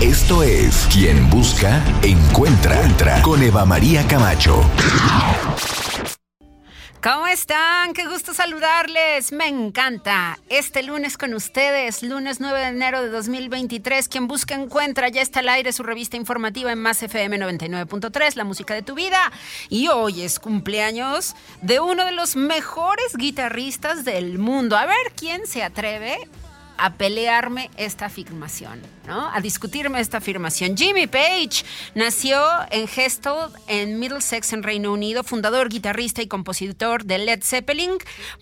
Esto es Quien Busca, Encuentra, Entra con Eva María Camacho. ¿Cómo están? Qué gusto saludarles. Me encanta. Este lunes con ustedes, lunes 9 de enero de 2023. Quien busca encuentra. Ya está al aire su revista informativa en Más FM 99.3, la música de tu vida. Y hoy es cumpleaños de uno de los mejores guitarristas del mundo. A ver quién se atreve a pelearme esta afirmación, ¿no? A discutirme esta afirmación. Jimmy Page nació en Gestel, en Middlesex, en Reino Unido, fundador, guitarrista y compositor de Led Zeppelin,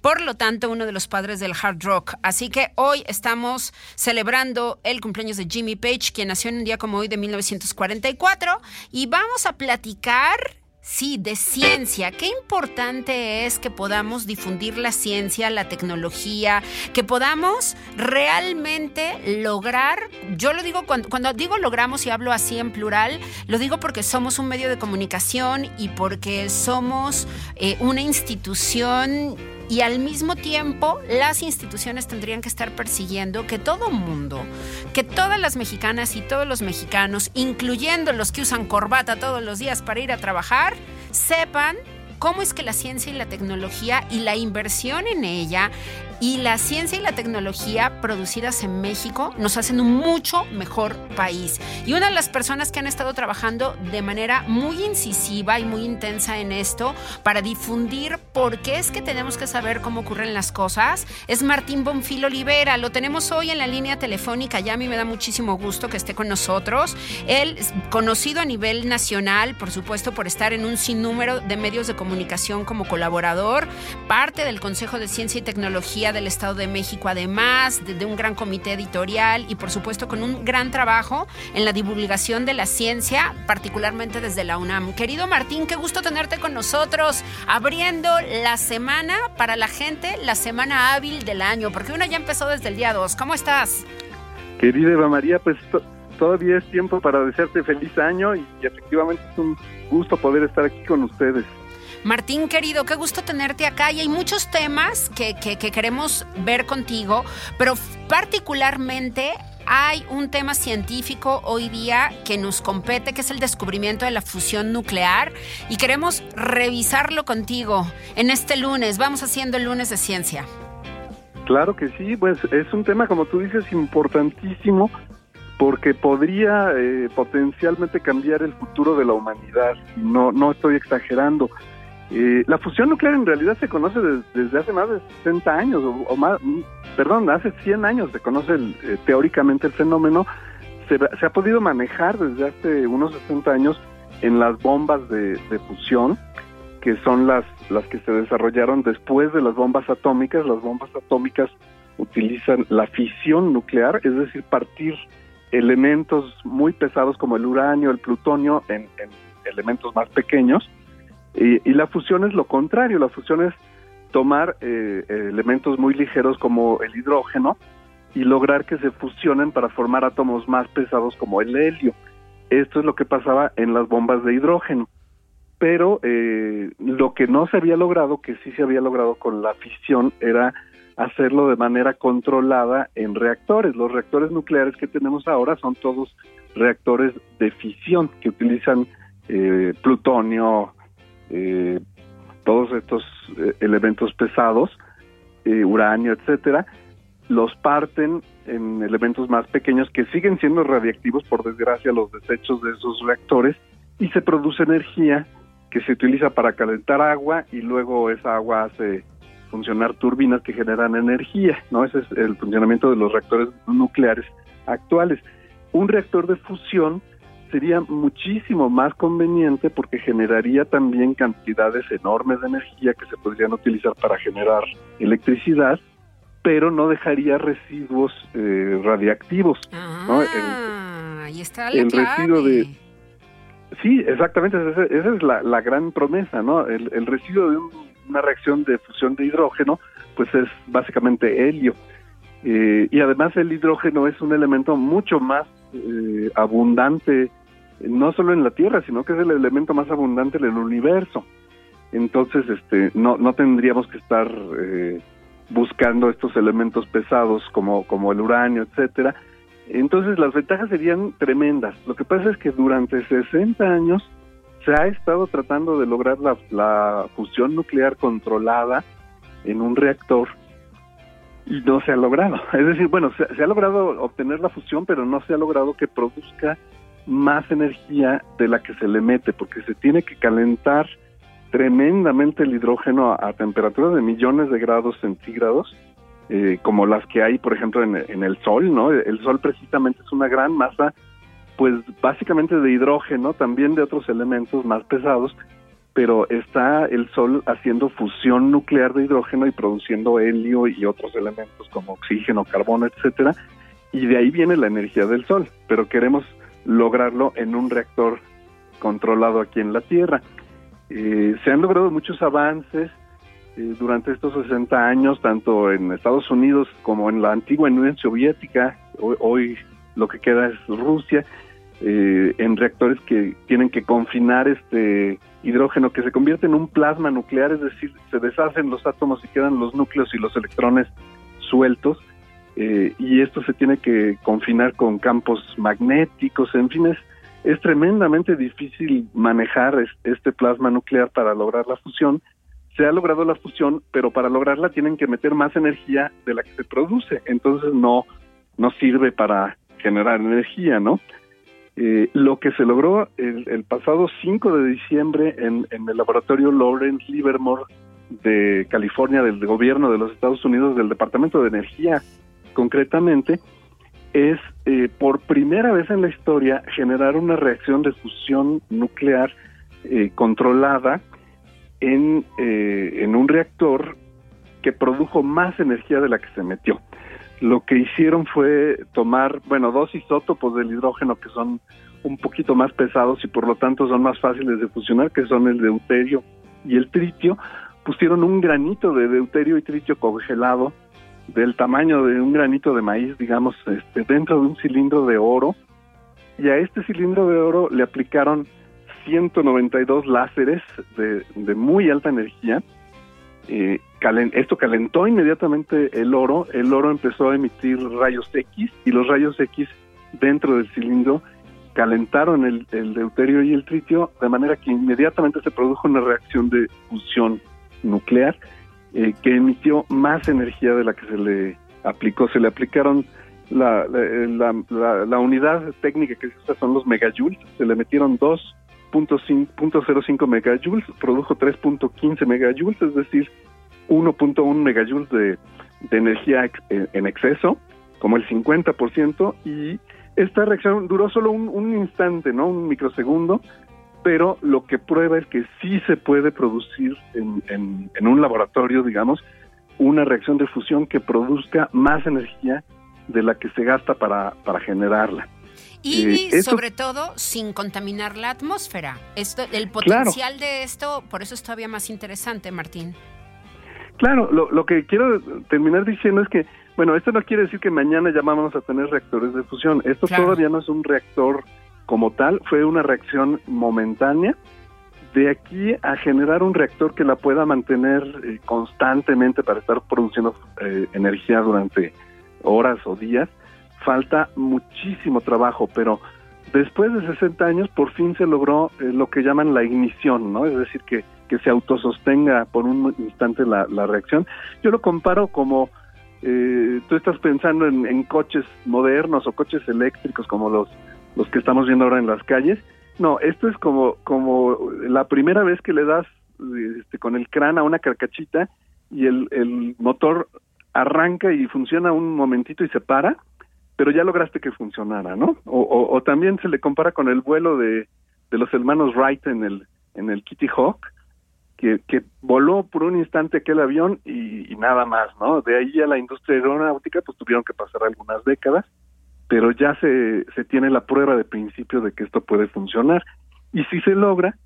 por lo tanto, uno de los padres del hard rock. Así que hoy estamos celebrando el cumpleaños de Jimmy Page, quien nació en un día como hoy de 1944, y vamos a platicar Sí, de ciencia. Qué importante es que podamos difundir la ciencia, la tecnología, que podamos realmente lograr, yo lo digo cuando, cuando, digo logramos y hablo así en plural, lo digo porque somos un medio de comunicación y porque somos eh, una institución y al mismo tiempo las instituciones tendrían que estar persiguiendo que todo mundo, que todas las mexicanas y todos los mexicanos, incluyendo los que usan corbata todos los días para ir a trabajar, sepan cómo es que la ciencia y la tecnología y la inversión en ella y la ciencia y la tecnología producidas en México nos hacen un mucho mejor país. Y una de las personas que han estado trabajando de manera muy incisiva y muy intensa en esto para difundir por qué es que tenemos que saber cómo ocurren las cosas es Martín Bonfil Olivera. Lo tenemos hoy en la línea telefónica. Ya a mí me da muchísimo gusto que esté con nosotros. Él es conocido a nivel nacional, por supuesto, por estar en un sinnúmero de medios de comunicación como colaborador, parte del Consejo de Ciencia y Tecnología del Estado de México, además de, un gran comité editorial y por supuesto con un gran trabajo en la divulgación de la ciencia, particularmente desde la UNAM. Querido Martín, qué gusto tenerte con nosotros, abriendo la semana para la gente, la semana hábil del año, porque una ya empezó desde el día 2. ¿Cómo estás? Querida Eva María, pues todavía es tiempo para desearte feliz año y efectivamente es un gusto poder estar aquí con ustedes. Martín, querido, qué gusto tenerte acá y hay muchos temas que, queremos ver contigo, pero particularmente hay un tema científico hoy día que nos compete, que es el descubrimiento de la fusión nuclear, y queremos revisarlo contigo en este lunes. Vamos haciendo el lunes de ciencia. Claro que sí, pues es un tema, como tú dices, importantísimo porque podría eh, potencialmente cambiar el futuro de la humanidad. No, no estoy exagerando. Eh, la fusión nuclear en realidad se conoce desde, hace más de 60 años, o, más, perdón, hace 100 años se conoce eh, teóricamente el fenómeno. Se, ha podido manejar desde hace unos 60 años en las bombas de, fusión, que son las, las que se desarrollaron después de las bombas atómicas. Las bombas atómicas utilizan la fisión nuclear, es decir, partir elementos muy pesados como el uranio, el plutonio, en elementos más pequeños y, la fusión es lo contrario, la fusión es tomar eh, elementos muy ligeros como el hidrógeno y lograr que se fusionen para formar átomos más pesados como el helio. Esto es lo que pasaba en las bombas de hidrógeno. Pero eh, lo que no se había logrado, que sí se había logrado con la fisión, era hacerlo de manera controlada en reactores. Los reactores nucleares que tenemos ahora son todos reactores de fisión que utilizan eh, plutonio, eh, todos estos eh, elementos pesados, eh, uranio, etcétera, los parten en elementos más pequeños que siguen siendo radiactivos, por desgracia, los desechos de esos reactores, y se produce energía que se utiliza para calentar agua y luego esa agua hace funcionar turbinas que generan energía, ¿no? Ese es el funcionamiento de los reactores nucleares actuales. Un reactor de fusión sería muchísimo más conveniente porque generaría también cantidades enormes de energía que se podrían utilizar para generar electricidad, pero no dejaría residuos eh, radiactivos. Ah, ahí está el residuo de Sí, exactamente, esa, es la, gran promesa, ¿no? El, residuo de una reacción de fusión de hidrógeno, pues es básicamente helio. Eh, y además el hidrógeno es un elemento mucho más eh, abundante, no solo en la Tierra, sino que es el elemento más abundante en el universo. Entonces, este, no, no tendríamos que estar eh, buscando estos elementos pesados como, como el uranio, etcétera. Entonces las ventajas serían tremendas. Lo que pasa es que durante 60 años se ha estado tratando de lograr la, fusión nuclear controlada en un reactor y no se ha logrado. Es decir, bueno, se, se, ha logrado obtener la fusión, pero no se ha logrado que produzca más energía de la que se le mete, porque se tiene que calentar tremendamente el hidrógeno a, temperaturas de millones de grados centígrados, eh, como las que hay, por ejemplo, en, el Sol, ¿no? El Sol precisamente es una gran masa, pues básicamente de hidrógeno, también de otros elementos más pesados, pero está el Sol haciendo fusión nuclear de hidrógeno y produciendo helio y otros elementos como oxígeno, carbono, etcétera, y de ahí viene la energía del Sol, pero queremos lograrlo en un reactor controlado aquí en la Tierra. Eh, se han logrado muchos avances eh, durante estos 60 años, tanto en Estados Unidos como en la antigua Unión Soviética, hoy, lo que queda es Rusia, eh, en reactores que tienen que confinar este hidrógeno que se convierte en un plasma nuclear, es decir, se deshacen los átomos y quedan los núcleos y los electrones sueltos, y esto se tiene que confinar con campos magnéticos, en fin, es es tremendamente difícil manejar este plasma nuclear para lograr la fusión. Se ha logrado la fusión, pero para lograrla tienen que meter más energía de la que se produce, entonces no, no sirve para generar energía, ¿no? Eh, lo que se logró el, pasado 5 de diciembre en, el laboratorio Lawrence Livermore de California, del gobierno de los Estados Unidos, del Departamento de Energía concretamente, es eh, por primera vez en la historia generar una reacción de fusión nuclear eh, controlada en, eh, en un reactor que produjo más energía de la que se metió. Lo que hicieron fue tomar, bueno, dos isótopos del hidrógeno que son un poquito más pesados y por lo tanto son más fáciles de fusionar, que son el deuterio y el tritio. Pusieron un granito de deuterio y tritio congelado del tamaño de un granito de maíz, digamos, este, dentro de un cilindro de oro. Y a este cilindro de oro le aplicaron 192 láseres de, muy alta energía. Eh, esto calentó inmediatamente el oro. El oro empezó a emitir rayos X y los rayos X dentro del cilindro calentaron el, el deuterio y el tritio de manera que inmediatamente se produjo una reacción de fusión nuclear eh, que emitió más energía de la que se le aplicó. Se le aplicaron la, la, unidad técnica que se usa son los megajoules, se le metieron 2.05 megajoules, produjo 3.15 megajoules, es decir, 1.1 megajoules de, de energía en exceso, como el 50%, y esta reacción duró solo un, un instante, ¿no? Un microsegundo, pero lo que prueba es que sí se puede producir en, en, un laboratorio, digamos, una reacción de fusión que produzca más energía de la que se gasta para, para generarla. Y eh, sobre todo sin contaminar la atmósfera. Esto, el potencial de esto, por eso es todavía más interesante, Martín. Claro, lo, lo que quiero terminar diciendo es que, bueno, esto no quiere decir que mañana ya vamos a tener reactores de fusión. Esto todavía no es un reactor como tal fue una reacción momentánea. De aquí a generar un reactor que la pueda mantener eh, constantemente para estar produciendo eh, energía durante horas o días, falta muchísimo trabajo, pero después de 60 años por fin se logró eh, lo que llaman la ignición, ¿no? Es decir, que, que se autosostenga por un instante la, la reacción. Yo lo comparo como tú estás pensando en, en, coches modernos o coches eléctricos como los los que estamos viendo ahora en las calles. No, esto es como, como la primera vez que le das este, con el crán a una carcachita y el, el motor arranca y funciona un momentito y se para, pero ya lograste que funcionara, ¿no? O, o, también se le compara con el vuelo de, de los hermanos Wright en el, en el Kitty Hawk, que, que voló por un instante aquel avión y, y, nada más, ¿no? De ahí a la industria aeronáutica, pues tuvieron que pasar algunas décadas, pero ya se, se tiene la prueba de principio de que esto puede funcionar. Y si se logra,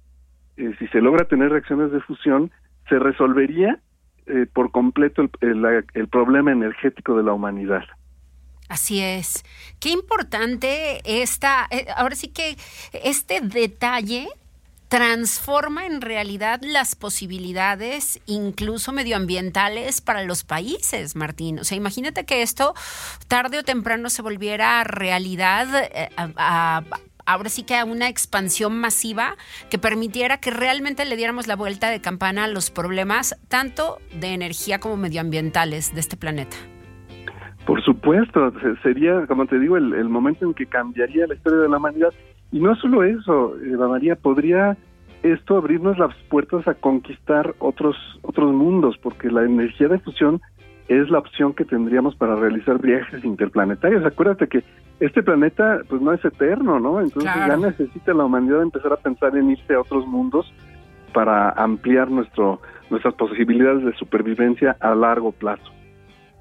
eh, si se logra tener reacciones de fusión, se resolvería eh, por completo el, problema energético de la humanidad. Así es. Qué importante esta, eh, ahora sí que este detalle transforma en realidad las posibilidades, incluso medioambientales, para los países, Martín. O sea, imagínate que esto tarde o temprano se volviera realidad eh, ahora sí que a una expansión masiva que permitiera que realmente le diéramos la vuelta de campana a los problemas tanto de energía como medioambientales de este planeta. Por supuesto, sería, como te digo, el momento en que cambiaría la historia de la humanidad y no solo eso, Eva María, podría esto abrirnos las puertas a conquistar otros, otros mundos, porque la energía de fusión es la opción que tendríamos para realizar viajes interplanetarios. Acuérdate que este planeta pues no es eterno, ¿no? Entonces ya necesita la humanidad empezar a pensar en irse a otros mundos para ampliar nuestro nuestras posibilidades de supervivencia a largo plazo.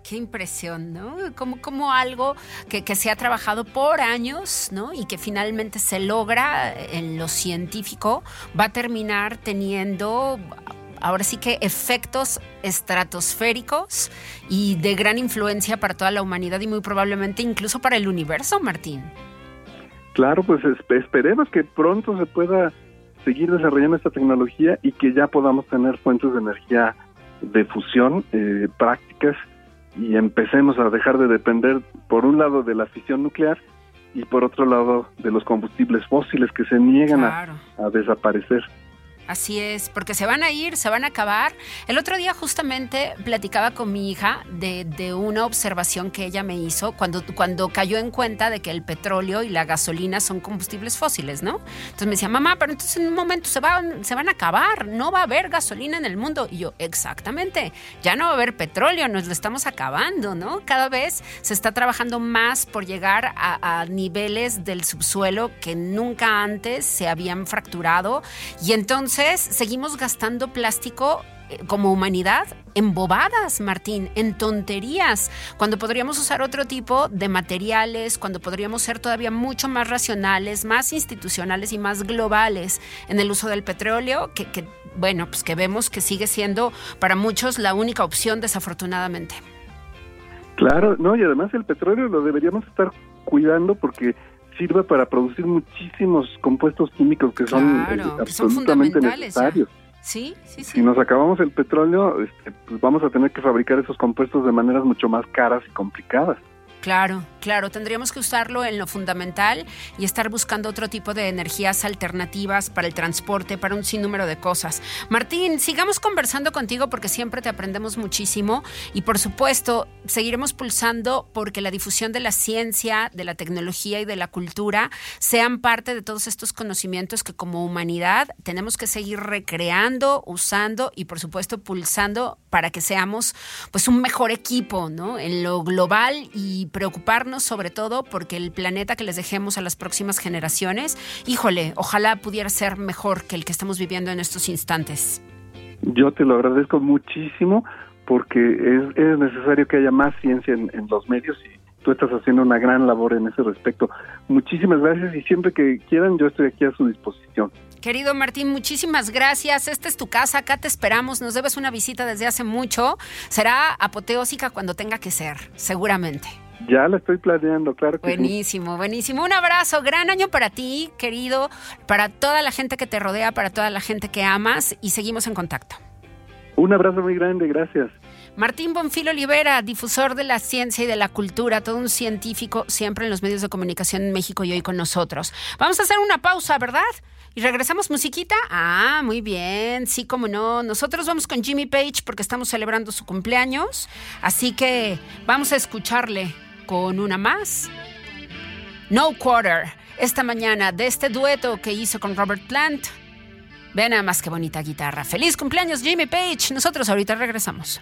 Qué impresión, ¿no? Como, como algo que, que, se ha trabajado por años, ¿no? Y que finalmente se logra en lo científico, va a terminar teniendo ahora sí que efectos estratosféricos y de gran influencia para toda la humanidad y muy probablemente incluso para el universo, Martín. Claro, pues esperemos que pronto se pueda seguir desarrollando esta tecnología y que ya podamos tener fuentes de energía de fusión eh, prácticas y empecemos a dejar de depender, por un lado, de la fisión nuclear y por otro lado, de los combustibles fósiles que se niegan a, a desaparecer. Así es, porque se van a ir, se van a acabar. El otro día justamente platicaba con mi hija de, una observación que ella me hizo cuando, cuando cayó en cuenta de que el petróleo y la gasolina son combustibles fósiles, ¿no? Entonces me decía, mamá, pero entonces en un momento se van, se van a acabar, no va a haber gasolina en el mundo. Y yo, exactamente, ya no va a haber petróleo, nos lo estamos acabando, ¿no? Cada vez se está trabajando más por llegar a, a niveles del subsuelo que nunca antes se habían fracturado. Y entonces seguimos gastando plástico eh, como humanidad en bobadas, Martín, en tonterías, cuando podríamos usar otro tipo de materiales, cuando podríamos ser todavía mucho más racionales, más institucionales y más globales en el uso del petróleo, que, que bueno, pues que vemos que sigue siendo para muchos la única opción, desafortunadamente. Claro, no, y además el petróleo lo deberíamos estar cuidando porque sirve para producir muchísimos compuestos químicos que son, eh, absolutamente necesarios. Sí, sí, sí. Si nos acabamos el petróleo, este, pues vamos a tener que fabricar esos compuestos de maneras mucho más caras y complicadas. Claro, claro, tendríamos que usarlo en lo fundamental y estar buscando otro tipo de energías alternativas para el transporte, para un sinnúmero de cosas. Martín, sigamos conversando contigo porque siempre te aprendemos muchísimo y por supuesto seguiremos pulsando porque la difusión de la ciencia, de la tecnología y de la cultura sean parte de todos estos conocimientos que como humanidad tenemos que seguir recreando, usando y por supuesto pulsando para que seamos pues un mejor equipo, ¿no? En lo global y preocuparnos sobre todo porque el planeta que les dejemos a las próximas generaciones, híjole, ojalá pudiera ser mejor que el que estamos viviendo en estos instantes. Yo te lo agradezco muchísimo porque es, necesario que haya más ciencia en, en los medios y tú estás haciendo una gran labor en ese respecto. Muchísimas gracias y siempre que quieran yo estoy aquí a su disposición. Querido Martín, muchísimas gracias. Esta es tu casa, acá te esperamos. Nos debes una visita desde hace mucho. Será apoteósica cuando tenga que ser, seguramente. Ya la estoy planeando, claro que Buenísimo, buenísimo. Un abrazo, gran año para ti, querido, para toda la gente que te rodea, para toda la gente que amas y seguimos en contacto. Un abrazo muy grande, gracias. Martín Bonfil Olivera, difusor de la ciencia y de la cultura, todo un científico siempre en los medios de comunicación en México y hoy con nosotros. Vamos a hacer una pausa, ¿verdad? Y regresamos musiquita. Ah, muy bien. Sí, como no. Nosotros vamos con Jimmy Page porque estamos celebrando su cumpleaños. Así que vamos a escucharle con una más. No Quarter, esta mañana de este dueto que hizo con Robert Plant. Vean nada más que bonita guitarra. Feliz cumpleaños Jimmy Page. Nosotros ahorita regresamos.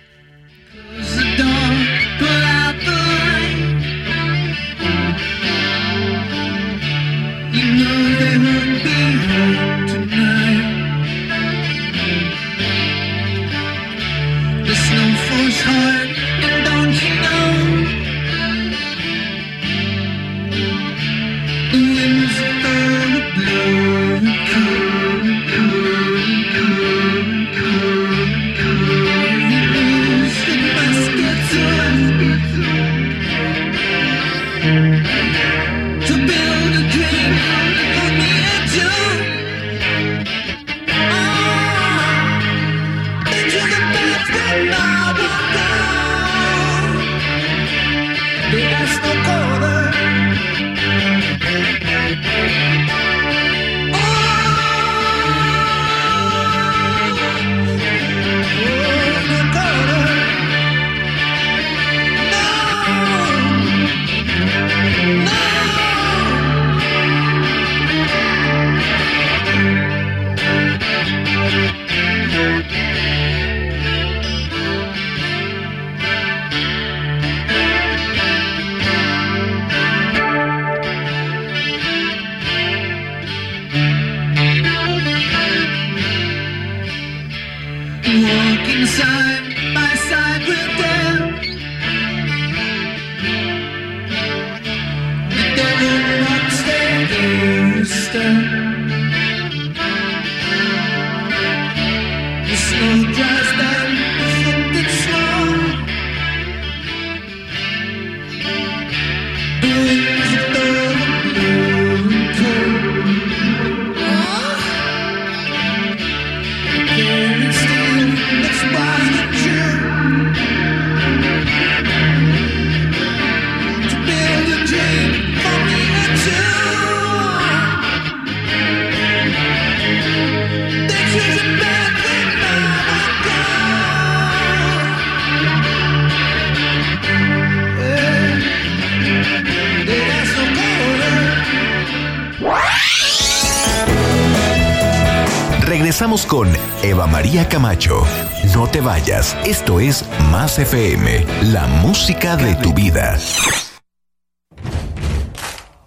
Con Eva María Camacho. No te vayas, esto es Más FM, la música de tu vida.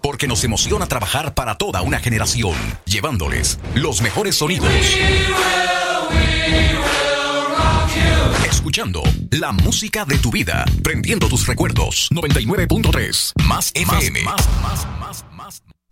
Porque nos emociona trabajar para toda una generación, llevándoles los mejores sonidos. Escuchando la música de tu vida, prendiendo tus recuerdos. 99.3 Más FM. Más, más, más, más.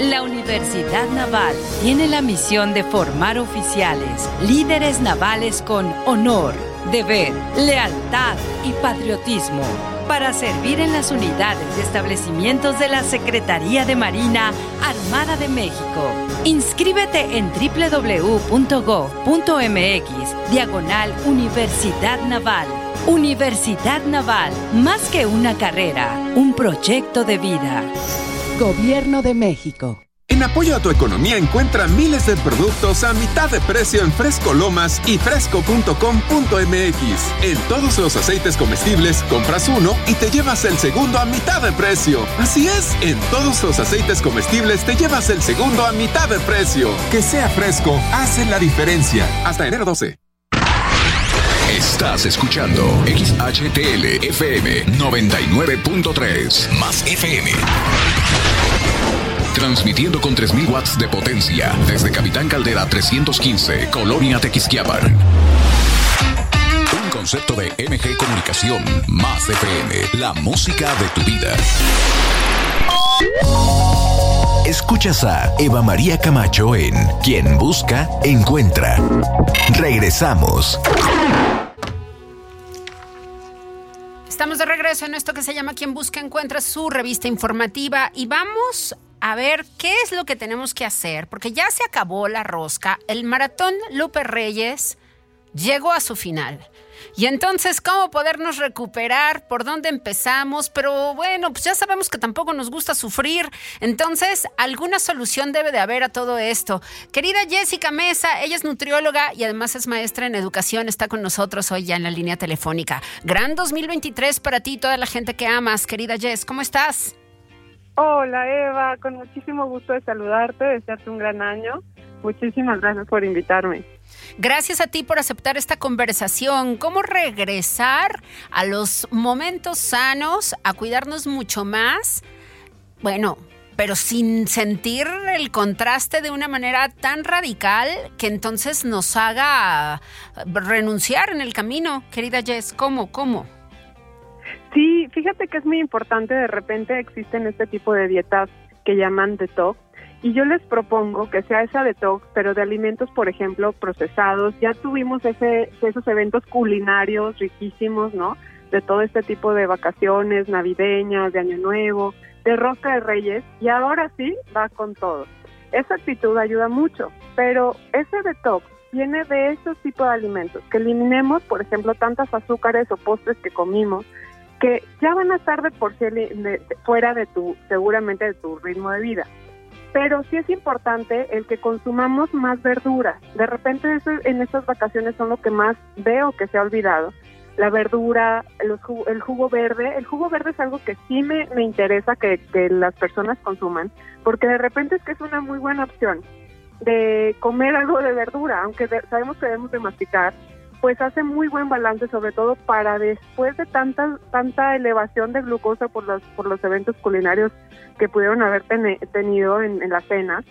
La Universidad Naval tiene la misión de formar oficiales, líderes navales con honor, deber, lealtad y patriotismo para servir en las unidades y establecimientos de la Secretaría de Marina Armada de México. Inscríbete en www.gov.mx, diagonal Universidad Naval. Universidad Naval, más que una carrera, un proyecto de vida. Gobierno de México. En apoyo a tu economía encuentra miles de productos a mitad de precio en Fresco Lomas y fresco.com.mx. En todos los aceites comestibles compras uno y te llevas el segundo a mitad de precio. Así es, en todos los aceites comestibles te llevas el segundo a mitad de precio. Que sea fresco hace la diferencia. Hasta enero 12. Estás escuchando XHTL FM 99.3 más FM. Transmitiendo con 3000 watts de potencia desde Capitán Caldera 315, Colonia Tequisquiapan. Un concepto de MG Comunicación más FM, la música de tu vida. Escuchas a Eva María Camacho en Quien Busca, Encuentra. Regresamos. Estamos de regreso en esto que se llama Quien Busca Encuentra, su revista informativa, y vamos a ver qué es lo que tenemos que hacer, porque ya se acabó la rosca, el maratón Lupe Reyes llegó a su final. Y entonces, ¿cómo podernos recuperar? ¿Por dónde empezamos? Pero bueno, pues ya sabemos que tampoco nos gusta sufrir. Entonces, alguna solución debe de haber a todo esto. Querida Jessica Mesa, ella es nutrióloga y además es maestra en educación, está con nosotros hoy ya en la línea telefónica. Gran 2023 para ti y toda la gente que amas. Querida Jess, ¿cómo estás? Hola Eva, con muchísimo gusto de saludarte, desearte un gran año. Muchísimas gracias por invitarme. Gracias a ti por aceptar esta conversación. ¿Cómo regresar a los momentos sanos, a cuidarnos mucho más? Bueno, pero sin sentir el contraste de una manera tan radical que entonces nos haga renunciar en el camino. Querida Jess, ¿cómo? ¿Cómo? Sí, fíjate que es muy importante, de repente existen este tipo de dietas que llaman detox y yo les propongo que sea esa detox, pero de alimentos, por ejemplo, procesados. Ya tuvimos ese, esos eventos culinarios riquísimos, ¿no? De todo este tipo de vacaciones navideñas, de Año Nuevo, de Rosca de Reyes, y ahora sí va con todo. Esa actitud ayuda mucho, pero ese detox viene de esos tipos de alimentos, que eliminemos, por ejemplo, tantas azúcares o postres que comimos, que ya van a estar de por sí fuera de tu, seguramente de tu ritmo de vida pero sí es importante el que consumamos más verduras. De repente eso, en estas vacaciones son lo que más veo que se ha olvidado. la verdura, los el jugo verde. El jugo verde es algo que sí me, me interesa que, que las personas consuman, porque de repente es que es una muy buena opción de comer algo de verdura, aunque sabemos que debemos de masticar, pues hace muy buen balance, sobre todo para después de tanta tanta elevación de glucosa por los por los eventos culinarios que pudieron haber tenido en, en la cena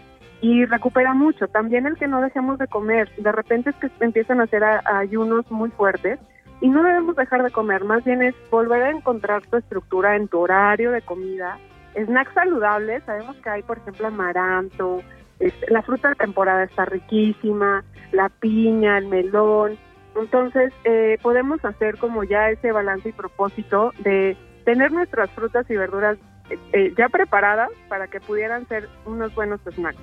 y recupera mucho. También el que no dejemos de comer, de repente es que empiezan a hacer ayunos muy fuertes y no debemos dejar de comer, más bien es volver a encontrar tu estructura en tu horario de comida. Snacks saludables, sabemos que hay, por ejemplo, amaranto, este, la fruta de temporada está riquísima, la piña, el melón. Entonces, eh, podemos hacer como ya ese balance y propósito de tener nuestras frutas y verduras eh, eh, ya preparadas para que pudieran ser unos buenos snacks.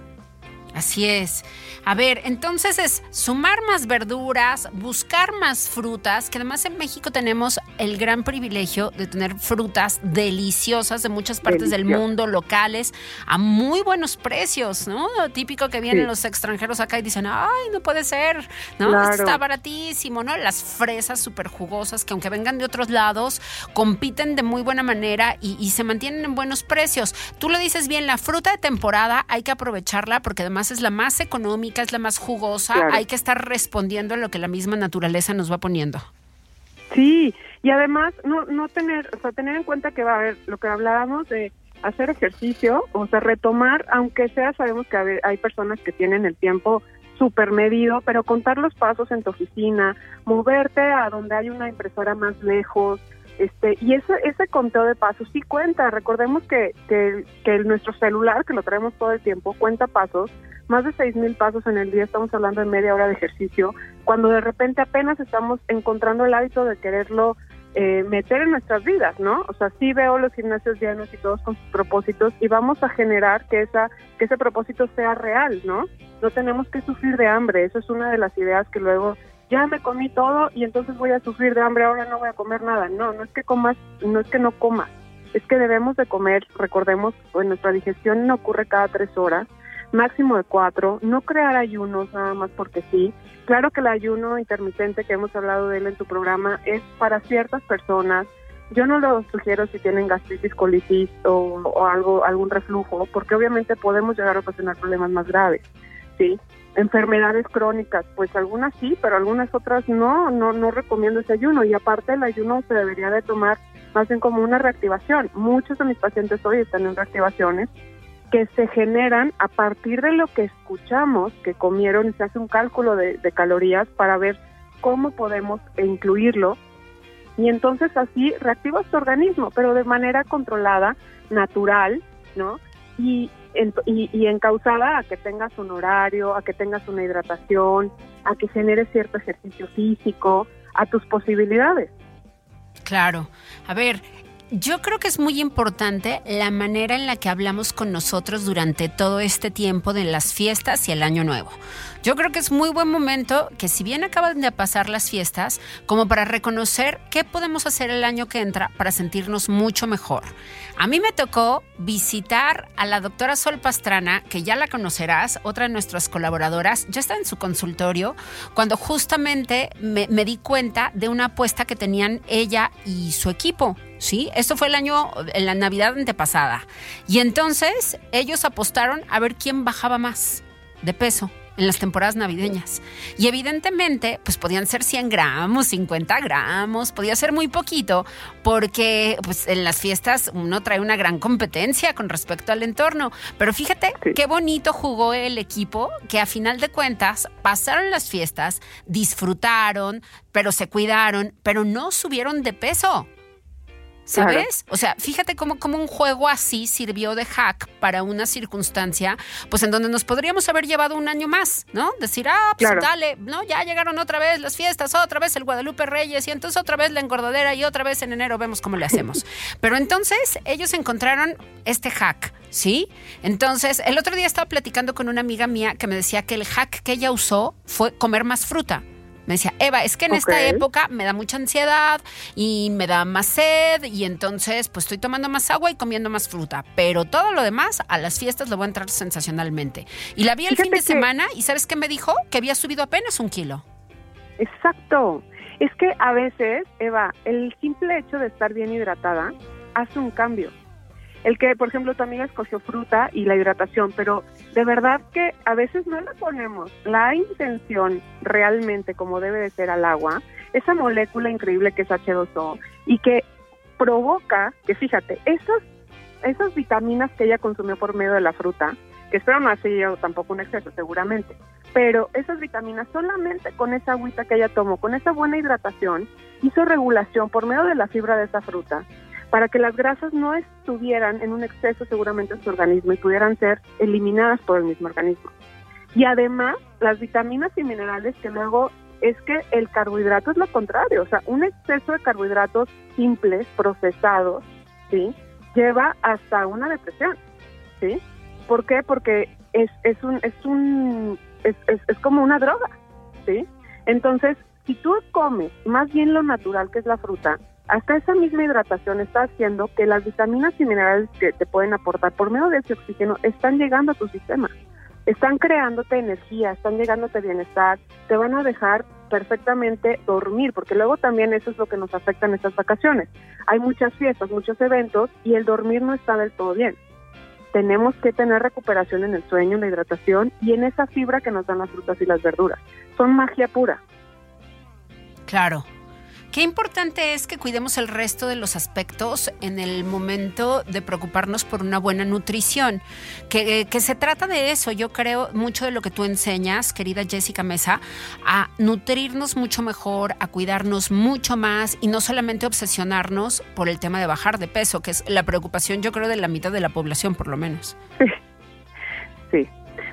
Así es. A ver, entonces es sumar más verduras, buscar más frutas, que además en México tenemos el gran privilegio de tener frutas deliciosas de muchas partes del mundo, locales, a muy buenos precios, ¿no? Lo típico que vienen los extranjeros acá y dicen, ay, no puede ser, ¿no? Está baratísimo, ¿no? Las fresas súper jugosas que aunque vengan de otros lados, compiten de muy buena manera y, y se mantienen en buenos precios. Tú lo dices bien, la fruta de temporada hay que aprovecharla porque además es la más económica, es la más jugosa, hay que estar respondiendo a lo que la misma naturaleza nos va poniendo. Sí, y además no, no tener, o sea, tener en cuenta que va a haber lo que hablábamos de hacer ejercicio, o sea, retomar, aunque sea, sabemos que hay personas que tienen el tiempo súper medido, pero contar los pasos en tu oficina, moverte a donde hay una impresora más lejos, este, y ese, ese conteo de pasos sí cuenta. Recordemos que, que, que nuestro celular, que lo traemos todo el tiempo, cuenta pasos, más de seis mil pasos en el día, estamos hablando de media hora de ejercicio, cuando de repente apenas estamos encontrando el hábito de quererlo eh, meter en nuestras vidas, ¿no? O sea, sí veo los gimnasios llenos y todos con sus propósitos y vamos a generar que esa que ese propósito sea real, ¿no? No tenemos que sufrir de hambre, eso es una de las ideas que luego ya me comí todo y entonces voy a sufrir de hambre, ahora no voy a comer nada. No, no es que comas, no es que no comas, es que debemos de comer, recordemos, pues nuestra digestión no ocurre cada tres horas, máximo de cuatro, no crear ayunos nada más porque sí. Claro que el ayuno intermitente que hemos hablado de él en tu programa es para ciertas personas. Yo no lo sugiero si tienen gastritis, colitis o, o algo, algún reflujo, porque obviamente podemos llegar a ocasionar problemas más graves, ¿sí? enfermedades crónicas, pues algunas sí, pero algunas otras no, no, no recomiendo ese ayuno y aparte el ayuno se debería de tomar más bien como una reactivación. Muchos de mis pacientes hoy están en reactivaciones que se generan a partir de lo que escuchamos que comieron y se hace un cálculo de, calorías para ver cómo podemos incluirlo y entonces así reactivas tu organismo, pero de manera controlada, natural, ¿no? Y, y encausada a que tengas un horario, a que tengas una hidratación, a que generes cierto ejercicio físico, a tus posibilidades. Claro. A ver, yo creo que es muy importante la manera en la que hablamos con nosotros durante todo este tiempo de las fiestas y el año nuevo. Yo creo que es muy buen momento que si bien acaban de pasar las fiestas, como para reconocer qué podemos hacer el año que entra para sentirnos mucho mejor. A mí me tocó visitar a la doctora Sol Pastrana, que ya la conocerás, otra de nuestras colaboradoras. Yo estaba en su consultorio cuando justamente me, me di cuenta de una apuesta que tenían ella y su equipo. ¿Sí? Esto fue el año, en la Navidad antepasada. Y entonces ellos apostaron a ver quién bajaba más de peso en las temporadas navideñas. Y evidentemente, pues podían ser 100 gramos, 50 gramos, podía ser muy poquito, porque pues en las fiestas uno trae una gran competencia con respecto al entorno. Pero fíjate qué bonito jugó el equipo, que a final de cuentas pasaron las fiestas, disfrutaron, pero se cuidaron, pero no subieron de peso. ¿Sabes? O sea, fíjate cómo, cómo, un juego así sirvió de hack para una circunstancia, pues en donde nos podríamos haber llevado un año más, ¿no? Decir, ah, pues dale, ¿no? Ya llegaron otra vez las fiestas, otra vez el Guadalupe Reyes, y entonces otra vez la engordadera, y otra vez en enero vemos cómo le hacemos. Pero entonces ellos encontraron este hack, ¿sí? Entonces, el otro día estaba platicando con una amiga mía que me decía que el hack que ella usó fue comer más fruta. Me decía, Eva, es que en esta época me da mucha ansiedad y me da más sed y entonces pues estoy tomando más agua y comiendo más fruta. Pero todo lo demás a las fiestas le voy a entrar sensacionalmente. Y la vi el fin de semana y ¿sabes qué me dijo? Que había subido apenas un kilo. Exacto. Es que a veces, Eva, el simple hecho de estar bien hidratada hace un cambio. El que, por ejemplo, tu amiga escogió fruta y la hidratación, pero de verdad que a veces no le ponemos la intención realmente como debe de ser al agua, esa molécula increíble que es H2O y que provoca que, fíjate, esas, esas vitaminas que ella consumió por medio de la fruta, que espero no ha sido tampoco un exceso seguramente, pero esas vitaminas solamente con esa agüita que ella tomó, con esa buena hidratación, hizo regulación por medio de la fibra de esa fruta para que las grasas no estuvieran en un exceso seguramente en su organismo y pudieran ser eliminadas por el mismo organismo. Y además, las vitaminas y minerales que luego es que el carbohidrato es lo contrario, o sea, un exceso de carbohidratos simples, procesados, ¿sí? Lleva hasta una depresión, ¿sí? ¿Por qué? Porque es, es un, es un, es, es, es como una droga, ¿sí? Entonces, si tú comes más bien lo natural que es la fruta, hasta esa misma hidratación está haciendo que las vitaminas y minerales que te pueden aportar por medio de ese oxígeno están llegando a tu sistema. Están creándote energía, están llegándote bienestar, te van a dejar perfectamente dormir, porque luego también eso es lo que nos afecta en estas vacaciones. Hay muchas fiestas, muchos eventos y el dormir no está del todo bien. Tenemos que tener recuperación en el sueño, en la hidratación y en esa fibra que nos dan las frutas y las verduras. Son magia pura. Claro, Qué importante es que cuidemos el resto de los aspectos en el momento de preocuparnos por una buena nutrición. Que, que, se trata de eso, yo creo, mucho de lo que tú enseñas, querida Jessica Mesa, a nutrirnos mucho mejor, a cuidarnos mucho más y no solamente obsesionarnos por el tema de bajar de peso, que es la preocupación, yo creo, de la mitad de la población, por lo menos. Sí.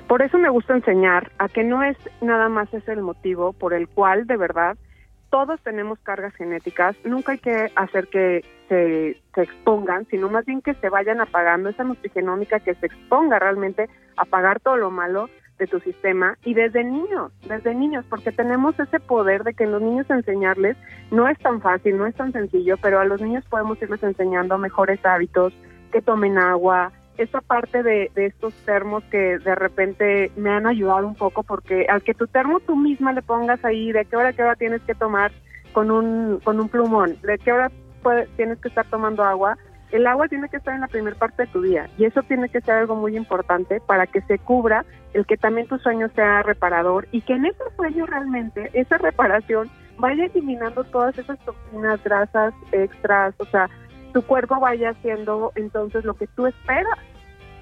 Por eso me gusta enseñar a que no es nada más ese el motivo por el cual de verdad todos tenemos cargas genéticas, nunca hay que hacer que se, expongan, sino más bien que se vayan apagando esa nutrigenómica, que se exponga realmente a pagar todo lo malo de tu sistema y desde niños, desde niños, porque tenemos ese poder de que los niños enseñarles no es tan fácil, no es tan sencillo, pero a los niños podemos irles enseñando mejores hábitos, que tomen agua, esa parte de, estos termos que de repente me han ayudado un poco porque al que tu termo tú misma le pongas ahí de qué hora qué hora tienes que tomar con un con un plumón, de qué hora tienes que estar tomando agua, el agua tiene que estar en la primera parte de tu día y eso tiene que ser algo muy importante para que se cubra el que también tu sueño sea reparador y que en ese sueño realmente esa reparación vaya eliminando todas esas toxinas, grasas extras, o sea, tu cuerpo vaya haciendo entonces lo que tú esperas.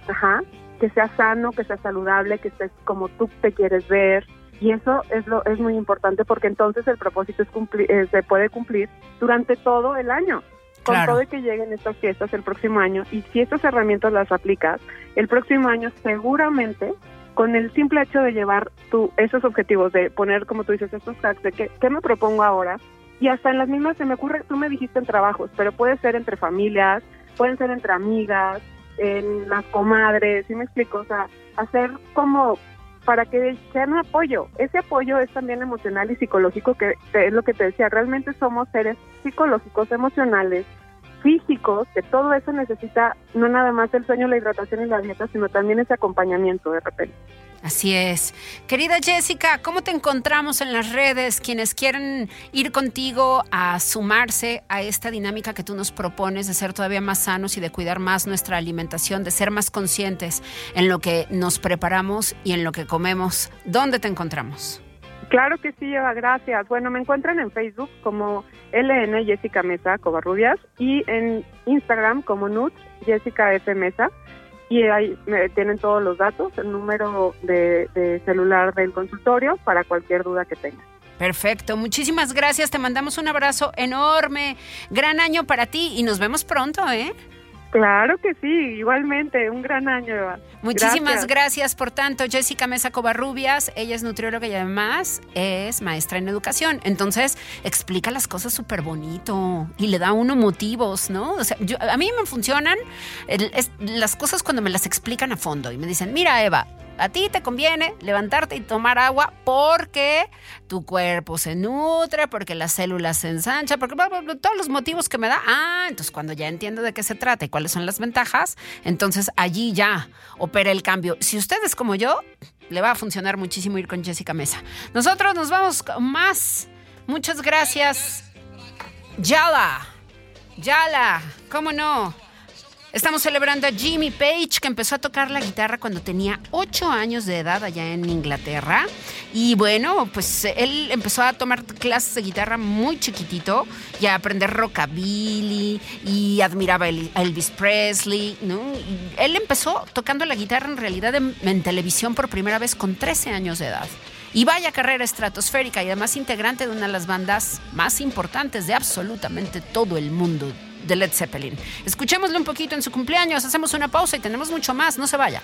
Ajá, que sea sano, que sea saludable, que estés como tú te quieres ver. Y eso es lo es muy importante porque entonces el propósito es cumplir, eh, se puede cumplir durante todo el año. Con todo de que lleguen estas fiestas el próximo año y si estas herramientas las aplicas, el próximo año seguramente con el simple hecho de llevar tú esos objetivos, de poner, como tú dices, estos tags, de que, qué me propongo ahora, y hasta en las mismas se me ocurre, tú me dijiste en trabajos, pero puede ser entre familias, pueden ser entre amigas, en las comadres, ¿sí me explico? O sea, hacer como para que sean un apoyo. Ese apoyo es también emocional y psicológico, que es lo que te decía, realmente somos seres psicológicos, emocionales, físicos, que todo eso necesita no nada más el sueño, la hidratación y la dieta, sino también ese acompañamiento de repente. Así es. Querida Jessica, ¿cómo te encontramos en las redes? Quienes quieren ir contigo a sumarse a esta dinámica que tú nos propones de ser todavía más sanos y de cuidar más nuestra alimentación, de ser más conscientes en lo que nos preparamos y en lo que comemos, ¿dónde te encontramos? Claro que sí, Eva, gracias. Bueno, me encuentran en Facebook como LN Jessica Mesa Covarrubias y en Instagram como Nut Jessica F Mesa y ahí tienen todos los datos, el número de, celular del consultorio para cualquier duda que tengan. Perfecto, muchísimas gracias, te mandamos un abrazo enorme, gran año para ti y nos vemos pronto, ¿eh? Claro que sí, igualmente, un gran año. Muchísimas gracias. por tanto, Jessica Mesa Covarrubias, ella es nutrióloga y además es maestra en educación. Entonces, explica las cosas súper bonito y le da a uno motivos, ¿no? O sea, a mí me funcionan las cosas cuando me las explican a fondo y me dicen, mira, Eva, a ti te conviene levantarte y tomar agua porque tu cuerpo se nutre, porque las células se ensanchan, porque todos los motivos que me da. Ah, entonces cuando ya entiendo de qué se trata y cuáles son las ventajas, entonces allí ya opera el cambio. Si usted es como yo, le va a funcionar muchísimo ir con Jessica Mesa. Nosotros nos vamos más Muchas gracias. Yala. Yala. ¿Cómo no? Estamos celebrando a Jimmy Page, que empezó a tocar la guitarra cuando tenía 8 años de edad allá en Inglaterra. Y bueno, pues él empezó a tomar clases de guitarra muy chiquitito y a aprender rockabilly y admiraba a Elvis Presley. él empezó tocando la guitarra en realidad en, en televisión por primera vez con 13 años de edad. Y vaya carrera estratosférica y además integrante de una de las bandas más importantes de absolutamente todo el mundo de Led Zeppelin. Escuchémoslo un poquito en su cumpleaños, hacemos una pausa y tenemos mucho más, no se vaya.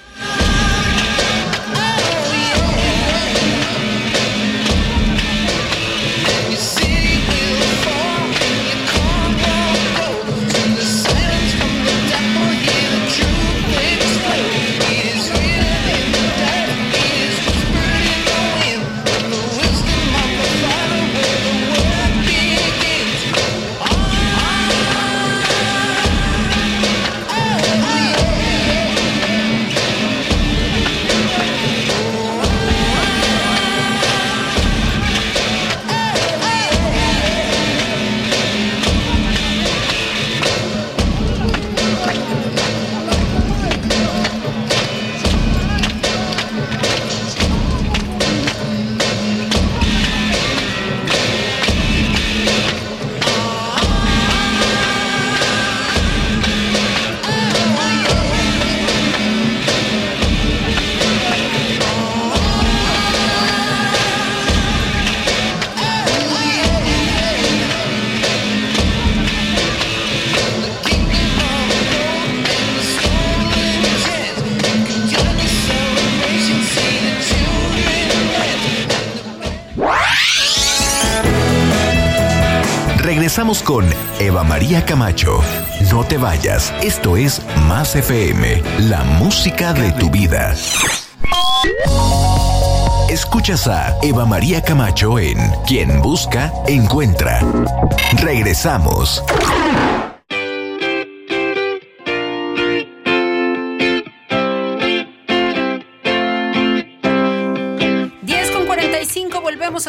Regresamos con Eva María Camacho. No te vayas, esto es Más FM, la música de tu vida. Escuchas a Eva María Camacho en Quien Busca, Encuentra. Regresamos.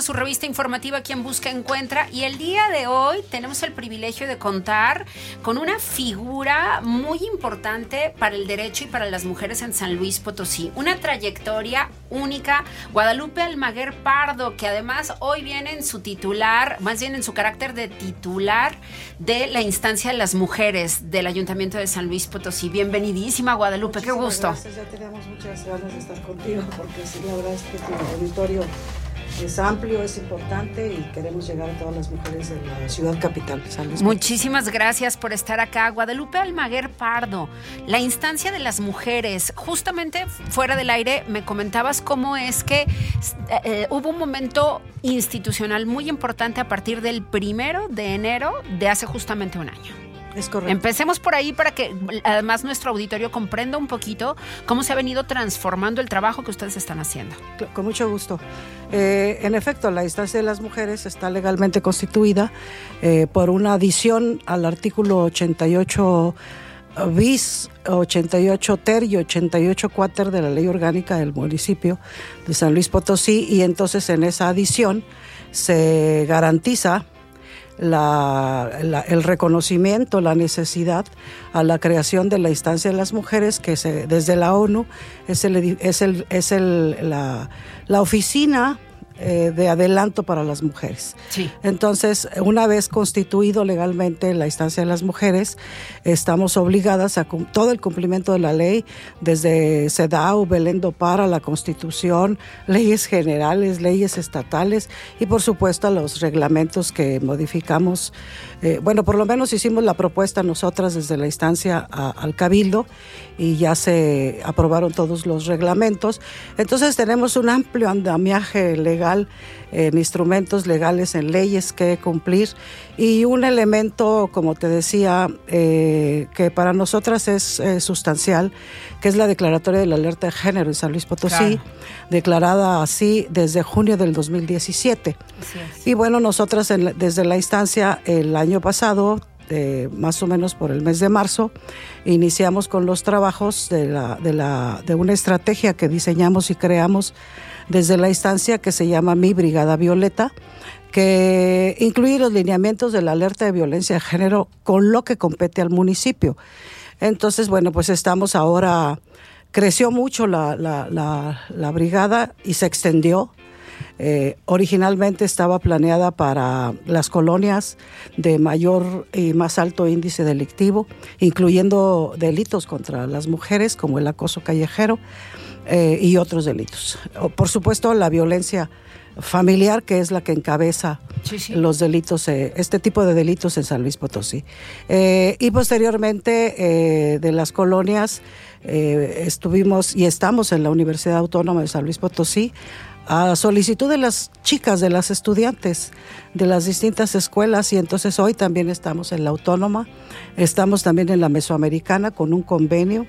Su revista informativa Quien Busca Encuentra y el día de hoy tenemos el privilegio de contar con una figura muy importante para el derecho y para las mujeres en San Luis Potosí. Una trayectoria única, Guadalupe Almaguer Pardo, que además hoy viene en su titular, más bien en su carácter de titular de la instancia de las mujeres del Ayuntamiento de San Luis Potosí. Bienvenidísima Guadalupe, qué gusto. Gracias, ya teníamos muchas ganas de estar contigo porque sí, la verdad es que tu auditorio es amplio, es importante y queremos llegar a todas las mujeres de la ciudad capital. Muchísimas gracias por estar acá. Guadalupe Almaguer Pardo, la instancia de las mujeres. Justamente fuera del aire me comentabas cómo es que eh, hubo un momento institucional muy importante a partir del primero de enero de hace justamente un año. Es correcto. Empecemos por ahí para que además nuestro auditorio comprenda un poquito cómo se ha venido transformando el trabajo que ustedes están haciendo. Con mucho gusto. Eh, en efecto, la instancia de las mujeres está legalmente constituida eh, por una adición al artículo 88 bis, 88 ter y 88 cuater de la ley orgánica del municipio de San Luis Potosí y entonces en esa adición se garantiza la, la, el reconocimiento, la necesidad a la creación de la instancia de las mujeres, que se, desde la ONU es, el, es, el, es el, la, la oficina eh, de adelanto para las mujeres. Sí. Entonces, una vez constituido legalmente la instancia de las mujeres, estamos obligadas a todo el cumplimiento de la ley, desde CEDAW, Belén do Para, la Constitución, leyes generales, leyes estatales y, por supuesto, los reglamentos que modificamos. Eh, bueno, por lo menos hicimos la propuesta nosotras desde la instancia a, al Cabildo y ya se aprobaron todos los reglamentos. Entonces tenemos un amplio andamiaje legal en instrumentos legales, en leyes que cumplir y un elemento, como te decía, eh, que para nosotras es eh, sustancial, que es la declaratoria de la alerta de género en San Luis Potosí, Claro. declarada así desde junio del 2017. Y bueno, nosotras en la- desde la instancia el año pasado, eh, más o menos por el mes de marzo, iniciamos con los trabajos de, la, de, la, de una estrategia que diseñamos y creamos desde la instancia que se llama Mi Brigada Violeta, que incluye los lineamientos de la alerta de violencia de género con lo que compete al municipio. Entonces, bueno, pues estamos ahora, creció mucho la, la brigada y se extendió eh, originalmente estaba planeada para las colonias de mayor y más alto índice delictivo, incluyendo delitos contra las mujeres como el acoso callejero eh, y otros delitos. Por supuesto, la violencia familiar, que es la que encabeza los delitos, eh, este tipo de delitos en San Luis Potosí. y posteriormente de las colonias estuvimos y estamos en la Universidad Autónoma de San Luis Potosí a solicitud de las chicas, de las estudiantes de las distintas escuelas y entonces hoy también estamos en la autónoma, estamos también en la mesoamericana con un convenio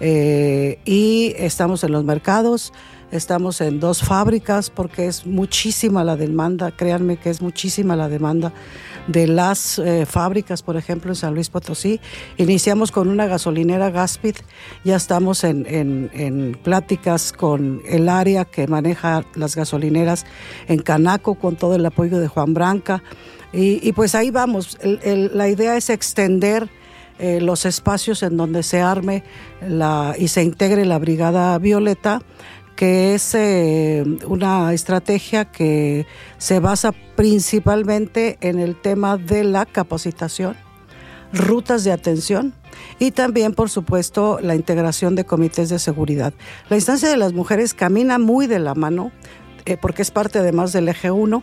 eh, y estamos en los mercados, estamos en dos fábricas porque es muchísima la demanda, créanme que es muchísima la demanda de las eh, fábricas, por ejemplo, en San Luis Potosí. Iniciamos con una gasolinera Gaspid, ya estamos en, en, pláticas con el área que maneja las gasolineras en Canaco, con todo el apoyo de Juan Branca. Y, pues ahí vamos, la idea es extender eh, los espacios en donde se arme y se integre la Brigada Violeta que es eh, una estrategia que se basa principalmente en el tema de la capacitación, rutas de atención y también, por supuesto, la integración de comités de seguridad. La instancia de las mujeres camina muy de la mano eh, porque es parte además del eje 1.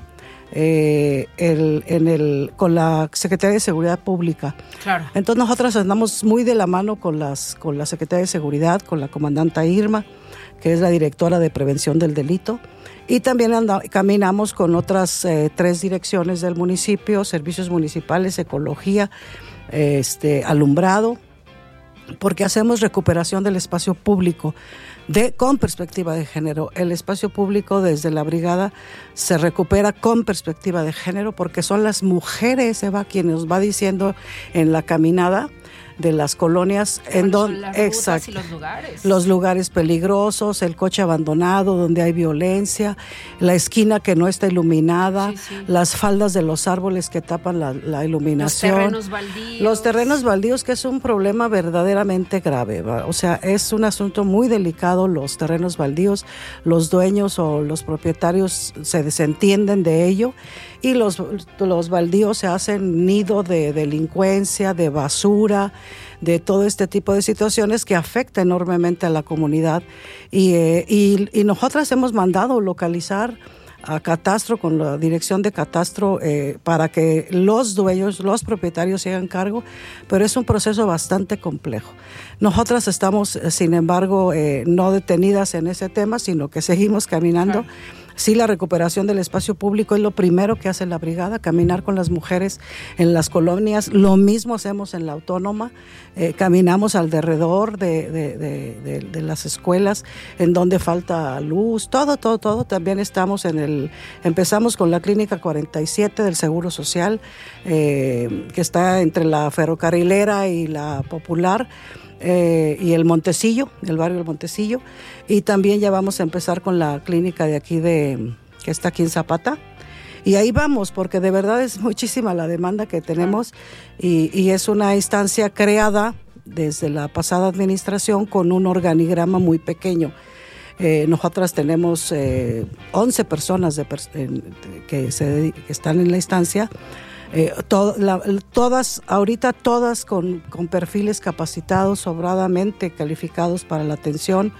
Eh, en el, con la Secretaría de Seguridad Pública. Claro. Entonces nosotros andamos muy de la mano con, las, con la Secretaría de Seguridad, con la comandanta Irma, que es la directora de prevención del delito. Y también caminamos con otras eh, tres direcciones del municipio, servicios municipales, ecología, este, alumbrado, porque hacemos recuperación del espacio público de, con perspectiva de género. El espacio público desde la brigada se recupera con perspectiva de género porque son las mujeres, Eva, quienes nos va diciendo en la caminada de las colonias en donde los lugares. Los lugares peligrosos el coche abandonado donde hay violencia la esquina que no está iluminada las faldas de los árboles que tapan la, iluminación. Los terrenos baldíos. Los terrenos baldíos que es un problema verdaderamente grave o sea es un asunto muy delicado los terrenos baldíos los dueños o los propietarios se desentienden de ello y los, los baldíos se hacen nido de delincuencia, de basura, de todo este tipo de situaciones que afecta enormemente a la comunidad. Y, eh, y, nosotras hemos mandado localizar a Catastro con la dirección de Catastro eh, para que los dueños, los propietarios se hagan cargo, pero es un proceso bastante complejo. Nosotras estamos, sin embargo, eh, no detenidas en ese tema, sino que seguimos caminando. Sí, la recuperación del espacio público es lo primero que hace la brigada, caminar con las mujeres en las colonias. Lo mismo hacemos en la autónoma, eh, caminamos alrededor de, de, las escuelas en donde falta luz, todo, todo, todo. También estamos en el, empezamos con la clínica 47 del Seguro Social, eh, que está entre la ferrocarrilera y la popular. Eh, y el Montecillo, el barrio del Montecillo. Y también ya vamos a empezar con la clínica de aquí de, que está aquí en Zapata. Y ahí vamos, porque de verdad es muchísima la demanda que tenemos y, es una instancia creada desde la pasada administración con un organigrama muy pequeño. Eh, nosotras tenemos 11 eh, personas de, que, se, que están en la instancia eh, todas, ahorita todas con, perfiles capacitados, sobradamente calificados para la atención,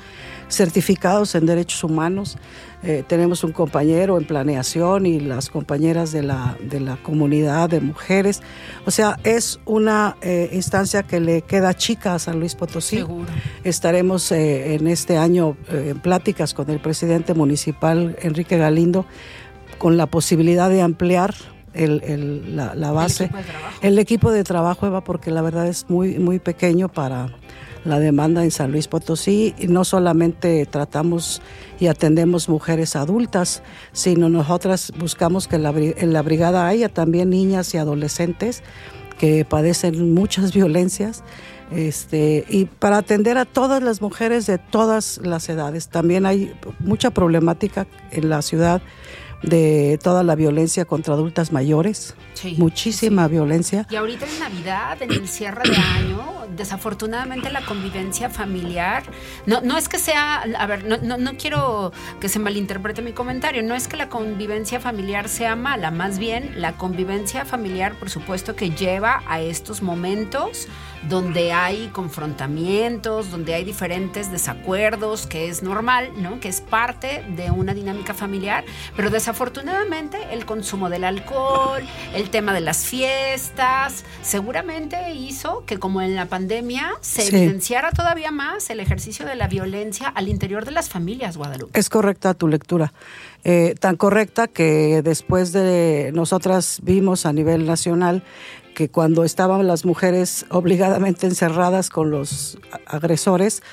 certificados en derechos humanos. Eh, tenemos un compañero en planeación y las compañeras de la, de la comunidad de mujeres. O sea, es una eh, instancia que le queda chica a San Luis Potosí. Seguro. Estaremos en este año en pláticas con el presidente municipal, Enrique Galindo, con la posibilidad de ampliar el, la, base, el equipo, de trabajo, Eva, porque la verdad es muy, muy pequeño para la demanda en San Luis Potosí. Y no solamente tratamos y atendemos mujeres adultas, sino nosotras buscamos que en la brigada haya también niñas y adolescentes que padecen muchas violencias. Este, y para atender a todas las mujeres de todas las edades. También hay mucha problemática en la ciudad de toda la violencia contra adultas mayores, muchísima violencia. Y ahorita en Navidad, en el cierre de año, desafortunadamente la convivencia familiar, no, no es que sea, a ver, no, no, no quiero que se malinterprete mi comentario, no es que la convivencia familiar sea mala, más bien la convivencia familiar, por supuesto, que lleva a estos momentos donde hay confrontamientos, donde hay diferentes desacuerdos, que es normal, ¿no? Que es parte de una dinámica familiar, pero desafortunadamente el consumo del alcohol, el tema de las fiestas, seguramente hizo que como en la pandemia se evidenciara todavía más el ejercicio de la violencia al interior de las familias, Guadalupe. Es correcta tu lectura. Eh, tan correcta que después de nosotras vimos a nivel nacional que cuando estaban las mujeres obligadamente encerradas con los agresores,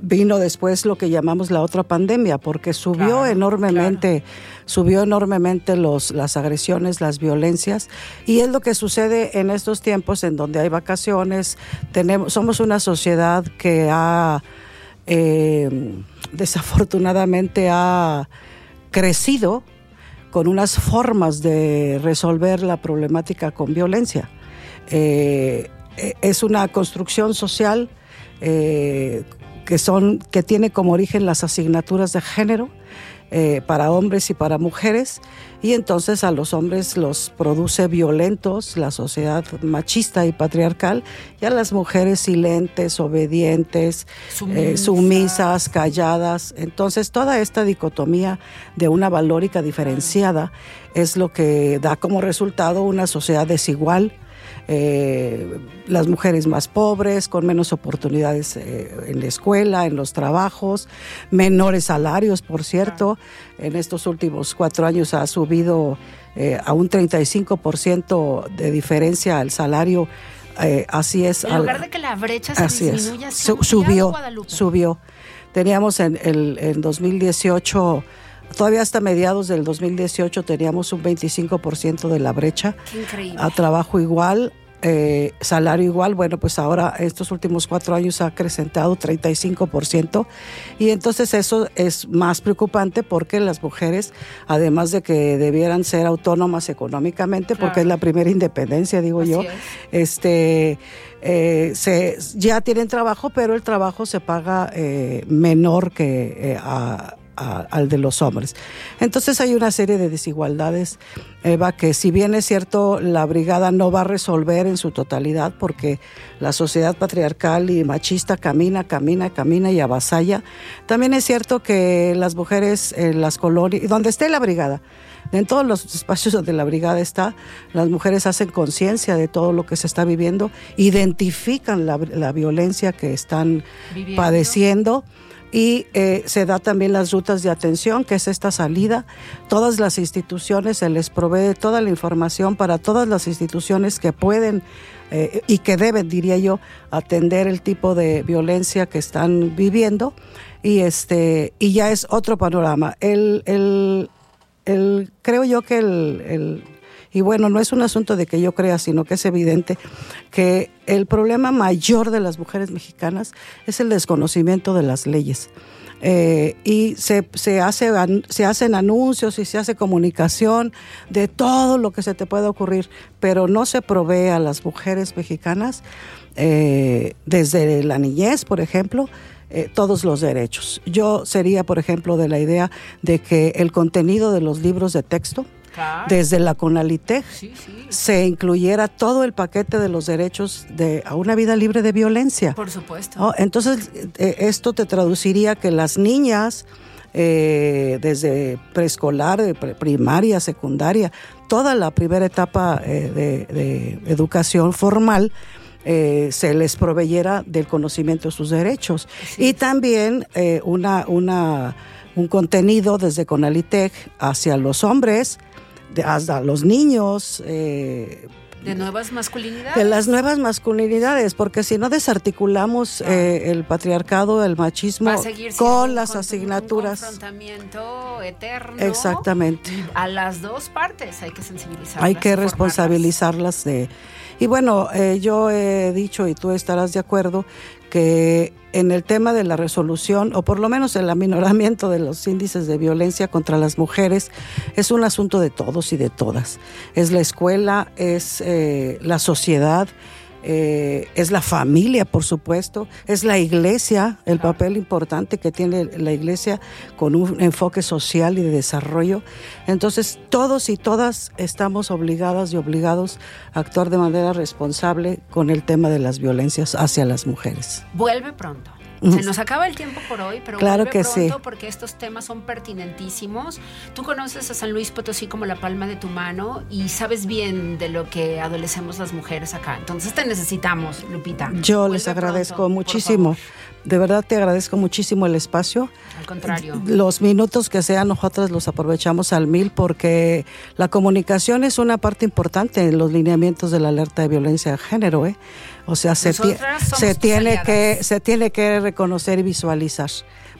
vino después lo que llamamos la otra pandemia, porque subió enormemente, subió enormemente los, las agresiones, las violencias, y es lo que sucede en estos tiempos en donde hay vacaciones. Tenemos, somos una sociedad que ha eh, desafortunadamente ha crecido con unas formas de resolver la problemática con violencia. Eh, eh, es una construcción social eh, que, son, que tiene como origen las asignaturas de género eh, para hombres y para mujeres, y entonces a los hombres los produce violentos, la sociedad machista y patriarcal, y a las mujeres silentes, obedientes, eh, sumisas, calladas. Entonces toda esta dicotomía de una valórica diferenciada es lo que da como resultado una sociedad desigual, eh, las mujeres más pobres, con menos oportunidades eh, en la escuela, en los trabajos, menores salarios, por cierto. En estos últimos cuatro años ha subido eh, a un 35% de diferencia el salario. así es. En lugar de que la brecha se disminuya, subió, subió. Teníamos en el en 2018 Todavía hasta mediados del 2018 teníamos un 25% de la brecha. A trabajo igual, eh, salario igual. Bueno, pues ahora estos últimos cuatro años ha acrecentado 35%. Y entonces eso es más preocupante porque las mujeres, además de que debieran ser autónomas económicamente, porque es la primera independencia, digo yo, este... Eh, se, ya tienen trabajo, pero el trabajo se paga eh, menor que a, al de los hombres. Entonces hay una serie de desigualdades, Eva, que si bien es cierto, la brigada no va a resolver en su totalidad porque la sociedad patriarcal y machista camina, camina, camina y avasalla, también es cierto que las mujeres en las colonias, donde esté la brigada, en todos los espacios donde la brigada está, las mujeres hacen conciencia de todo lo que se está viviendo, identifican la, violencia que están padeciendo y eh, se da también las rutas de atención, que es esta salida. Todas las instituciones se les provee toda la información para todas las instituciones que pueden eh, y que deben, diría yo, atender el tipo de violencia que están viviendo. Y, este, y ya es otro panorama. El, el, el creo yo que el y bueno, no es un asunto de que yo crea, sino que es evidente que el problema mayor de las mujeres mexicanas es el desconocimiento de las leyes. Eh, y se, se, hace, se hacen anuncios y se hace comunicación de todo lo que se te puede ocurrir, pero no se provee a las mujeres mexicanas, eh, desde la niñez, por ejemplo, eh, todos los derechos. Yo sería, por ejemplo, de la idea de que el contenido de los libros de texto, desde la CONALITEG se incluyera todo el paquete de los derechos de, a una vida libre de violencia. Por supuesto. Entonces, eh, esto te traduciría que las niñas, eh, desde preescolar, primaria, secundaria, toda la primera etapa eh, de, educación formal, se les proveyera del conocimiento de sus derechos. Y también una, una, un contenido desde CONALITEG hacia los hombres hasta los niños. Eh, de nuevas masculinidades. De las nuevas masculinidades, porque si no desarticulamos eh, el patriarcado, el machismo con las asignaturas. Un confrontamiento eterno. Exactamente. A las dos partes hay que sensibilizarlas. Hay que responsabilizarlas de. Y bueno, eh, yo he dicho, y tú estarás de acuerdo, que en el tema de la resolución, o por lo menos el aminoramiento de los índices de violencia contra las mujeres, es un asunto de todos y de todas. Es la escuela, es eh, la sociedad, eh, es la familia, por supuesto, es la iglesia, el papel importante que tiene la iglesia con un enfoque social y de desarrollo. Entonces, todos y todas estamos obligadas y obligados a actuar de manera responsable con el tema de las violencias hacia las mujeres. Vuelve pronto. Se nos acaba el tiempo por hoy, pero claro que pronto sí. porque estos temas son pertinentísimos. Tú conoces a San Luis Potosí como la palma de tu mano y sabes bien de lo que adolecemos las mujeres acá. Entonces te necesitamos, Lupita. Yo Vuelve les agradezco pronto, muchísimo. De verdad te agradezco muchísimo el espacio. Al contrario. Los minutos que sean, nosotros los aprovechamos al mil porque la comunicación es una parte importante en los lineamientos de la alerta de violencia de género. ¿eh? O sea, se, ti- tiene que se tiene que reconocer y visualizar.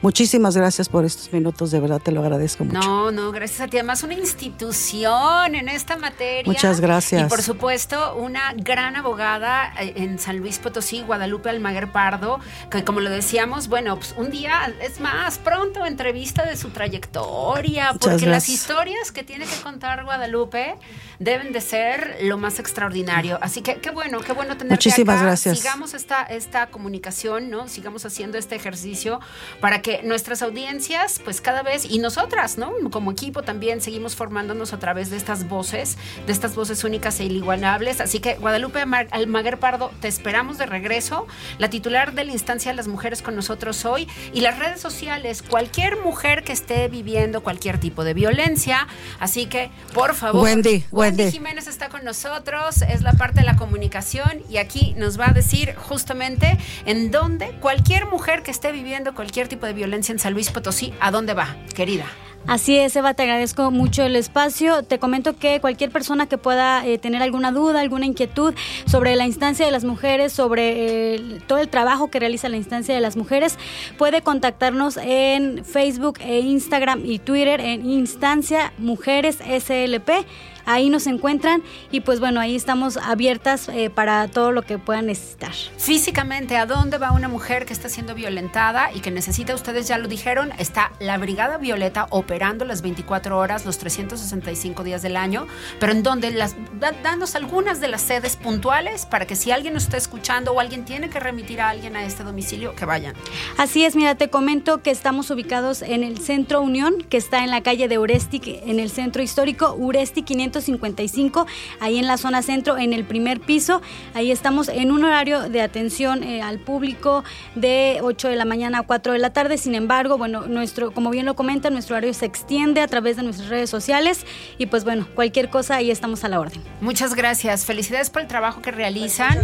Muchísimas gracias por estos minutos, de verdad te lo agradezco mucho. No, no, gracias a ti. Además, una institución en esta materia. Muchas gracias. Y por supuesto, una gran abogada eh, en San Luis Potosí, Guadalupe Almaguer Pardo, que como lo decíamos, bueno, pues un día, es más, pronto entrevista de su trayectoria, porque las historias que tiene que contar Guadalupe deben de ser lo más extraordinario. Así que qué bueno, qué bueno tener Muchísimas gracias. Sigamos esta, esta comunicación, ¿no? Sigamos haciendo este ejercicio para que nuestras audiencias, pues cada vez, y nosotras, ¿no? Como equipo también seguimos formándonos a través de estas voces, de estas voces únicas e inigualables. Así que Guadalupe Almaguer Pardo, te esperamos de regreso. La titular de la instancia de las mujeres con nosotros hoy y las redes sociales, cualquier mujer que esté viviendo cualquier tipo de violencia. Así que, por favor, Wendy, Wendy. Jiménez está con nosotros, es la parte de la comunicación y aquí nos va a decir justamente en dónde cualquier mujer que esté viviendo cualquier tipo de violencia en San Luis Potosí, ¿a dónde va, querida? Así es, Eva, te agradezco mucho el espacio. Te comento que cualquier persona que pueda eh, tener alguna duda, alguna inquietud sobre la instancia de las mujeres, sobre eh, todo el trabajo que realiza la instancia de las mujeres, puede contactarnos en Facebook e Instagram y Twitter en Instancia Mujeres SLP. Ahí nos encuentran y pues bueno, ahí estamos abiertas eh, para todo lo que puedan necesitar. Físicamente, ¿a dónde va una mujer que está siendo violentada y que necesita, ustedes ya lo dijeron, está la Brigada Violeta operando las 24 horas, los 365 días del año, pero en donde las, da- danos algunas de las sedes puntuales para que si alguien nos está escuchando o alguien tiene que remitir a alguien a este domicilio, que vayan. Así es, mira, te comento que estamos ubicados en el Centro Unión, que está en la calle de Uresti, en el centro histórico, Uresti 555, ahí en la zona centro, en el primer piso. Ahí estamos en un horario de atención eh, al público de 8 de la mañana a 4 de la tarde. Sin embargo, bueno, nuestro, como bien lo comenta, nuestro horario se extiende a través de nuestras redes sociales y pues bueno, cualquier cosa ahí estamos a la orden. Muchas gracias. Felicidades por el trabajo que realizan.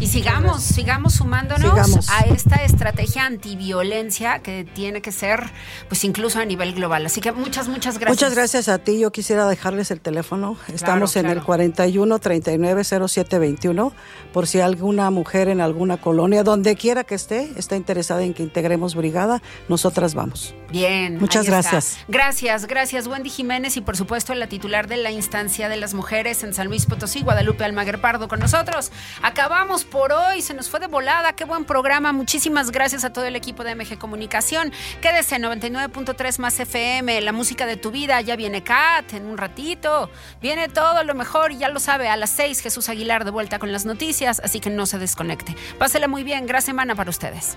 Y sigamos, sigamos sumándonos Sigamos. a esta estrategia antiviolencia que tiene que ser, pues incluso a nivel global. Así que muchas, muchas gracias. Muchas gracias a ti. Yo quisiera dejarles el teléfono. Estamos en claro. el 41 39 07 21 por si alguna mujer en alguna colonia, donde quiera que esté, está interesada en que integremos brigada, nosotras vamos. Bien. Muchas está. gracias. Gracias, gracias Wendy Jiménez y por supuesto la titular de la instancia de las mujeres en San Luis Potosí, Guadalupe Almaguer Pardo con nosotros. Acabamos por hoy, se nos fue de volada, qué buen programa. Muchísimas gracias a todo el equipo de MG Comunicación. Quédese en 99.3 más FM, la música de tu vida, ya viene Kat en un ratito. Viene todo lo mejor y ya lo sabe, a las 6 Jesús Aguilar de vuelta con las noticias, así que no se desconecte. Pásela muy bien, gran semana para ustedes.